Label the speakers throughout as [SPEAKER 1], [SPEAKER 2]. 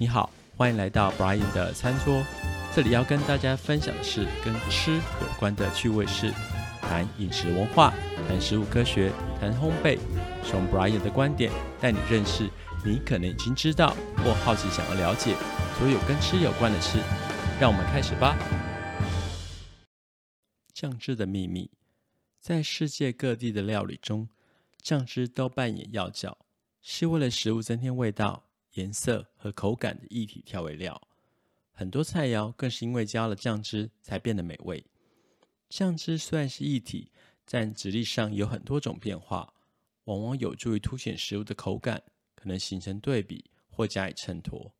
[SPEAKER 1] 你好，欢迎来到 Brian 的餐桌。这里要跟大家分享的是跟吃有关的趣味事，谈饮食文化，谈食物科学，谈烘焙。从 Brian 的观点带你认识你可能已经知道或好奇想要了解所有跟吃有关的事。让我们开始吧。酱汁的秘密，在世界各地的料理中，酱汁都扮演要角，是为了食物增添味道。颜色和口感的液体调味料，很多菜肴更是因为加了酱汁才变得美味。酱汁虽然是液体，但质地上有很多种变化，往往有助于凸显食物的口感，可能形成对比或加以衬托。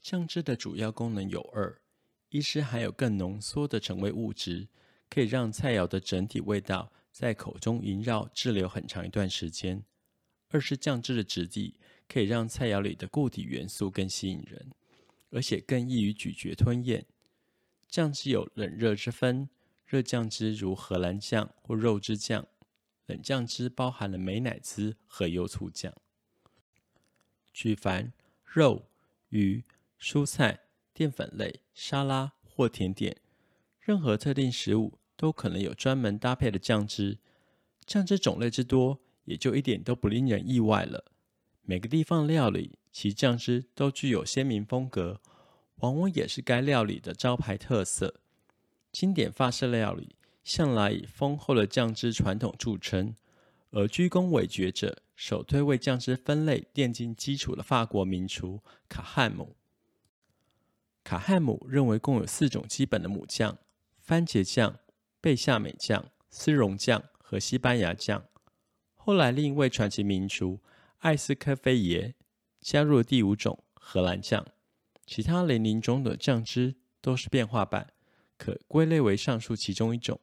[SPEAKER 1] 酱汁的主要功能有二：一是含有更浓缩的成味物质，可以让菜肴的整体味道在口中萦绕滞留很长一段时间；二是酱汁的质地。可以让菜肴里的固体元素更吸引人，而且更易于咀嚼吞咽。酱汁有冷热之分，热酱汁如荷兰酱或肉汁酱，冷酱汁包含了美乃滋和优醋酱。举凡肉、鱼、蔬菜、淀粉类、沙拉或甜点，任何特定食物都可能有专门搭配的酱汁。酱汁种类之多，也就一点都不令人意外了。每个地方料理，其酱汁都具有鲜明风格，往往也是该料理的招牌特色。经典法式料理向来以丰厚的酱汁传统著称，而居功伟绝者，首推为酱汁分类奠定基础的法国名厨卡汉姆。卡汉姆认为共有四种基本的母酱：番茄酱、贝夏美酱、丝绒酱和西班牙酱。后来另一位传奇名厨。艾斯科菲耶加入了第五种荷兰酱，其他雷林中的酱汁都是变化版，可归类为上述其中一种。